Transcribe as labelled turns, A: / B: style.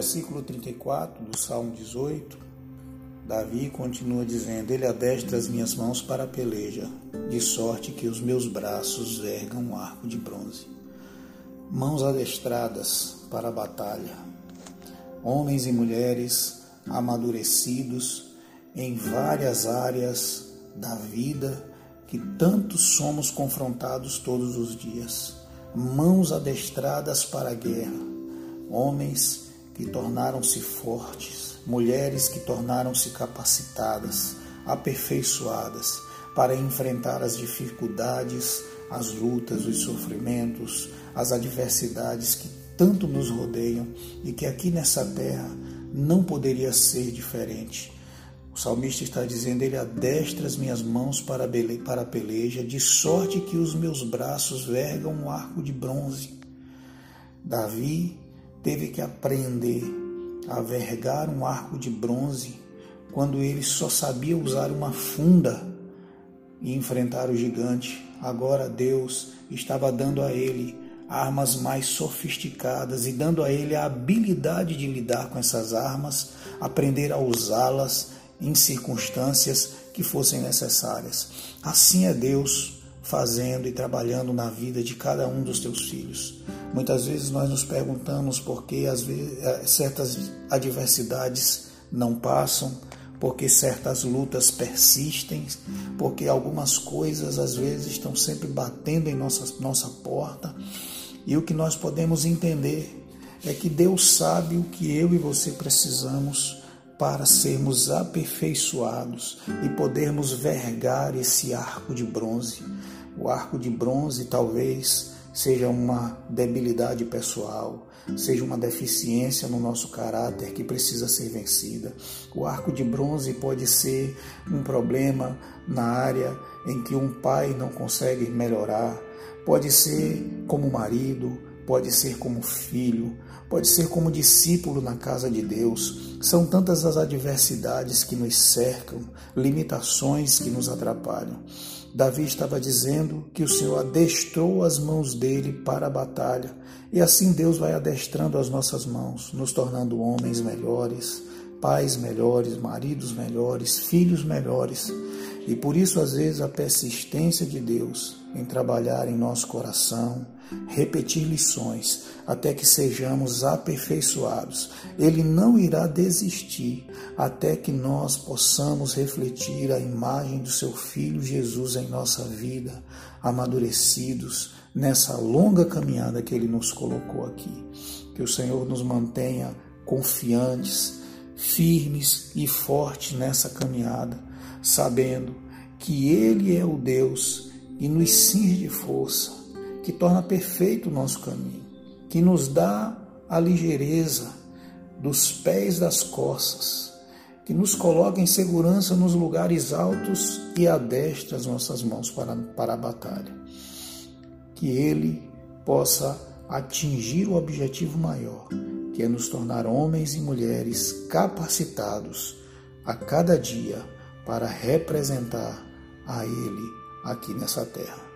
A: versículo 34 do Salmo 18, Davi continua dizendo: Ele adestra as minhas mãos para a peleja, de sorte que os meus braços vergam um arco de bronze. Mãos adestradas para a batalha. Homens e mulheres amadurecidos em várias áreas da vida que tanto somos confrontados todos os dias. Mãos adestradas para a guerra. Homens que tornaram-se fortes, mulheres que tornaram-se capacitadas, aperfeiçoadas para enfrentar as dificuldades, as lutas, os sofrimentos, as adversidades que tanto nos rodeiam e que aqui nessa terra não poderia ser diferente. O salmista está dizendo: Ele adestra as minhas mãos para a peleja, de sorte que os meus braços vergam um arco de bronze. Davi teve que aprender a vergar um arco de bronze quando ele só sabia usar uma funda e enfrentar o gigante. Agora Deus estava dando a ele armas mais sofisticadas e dando a ele a habilidade de lidar com essas armas, aprender a usá-las em circunstâncias que fossem necessárias. Assim é Deus fazendo e trabalhando na vida de cada um dos teus filhos. Muitas vezes nós nos perguntamos por que às vezes, eh, certas adversidades não passam, porque certas lutas persistem, porque algumas coisas às vezes estão sempre batendo em nossa, nossa porta. E o que nós podemos entender é que Deus sabe o que eu e você precisamos para sermos aperfeiçoados e podermos vergar esse arco de bronze. O arco de bronze talvez seja uma debilidade pessoal, seja uma deficiência no nosso caráter que precisa ser vencida. O arco de bronze pode ser um problema na área em que um pai não consegue melhorar, pode ser como marido, pode ser como filho, pode ser como discípulo na casa de Deus. São tantas as adversidades que nos cercam, limitações que nos atrapalham. Davi estava dizendo que o Senhor adestrou as mãos dele para a batalha, e assim Deus vai adestrando as nossas mãos, nos tornando homens melhores, pais melhores, maridos melhores, filhos melhores. E por isso, às vezes, a persistência de Deus em trabalhar em nosso coração, repetir lições até que sejamos aperfeiçoados. Ele não irá desistir até que nós possamos refletir a imagem do seu Filho Jesus em nossa vida, amadurecidos nessa longa caminhada que ele nos colocou aqui. Que o Senhor nos mantenha confiantes, firmes e fortes nessa caminhada, sabendo que Ele é o Deus e nos cinge de força, que torna perfeito o nosso caminho, que nos dá a ligeireza dos pés das costas, que nos coloca em segurança nos lugares altos e adestra as nossas mãos para, para a batalha. Que Ele possa atingir o objetivo maior, que é nos tornar homens e mulheres capacitados a cada dia para representar a Ele aqui nessa terra.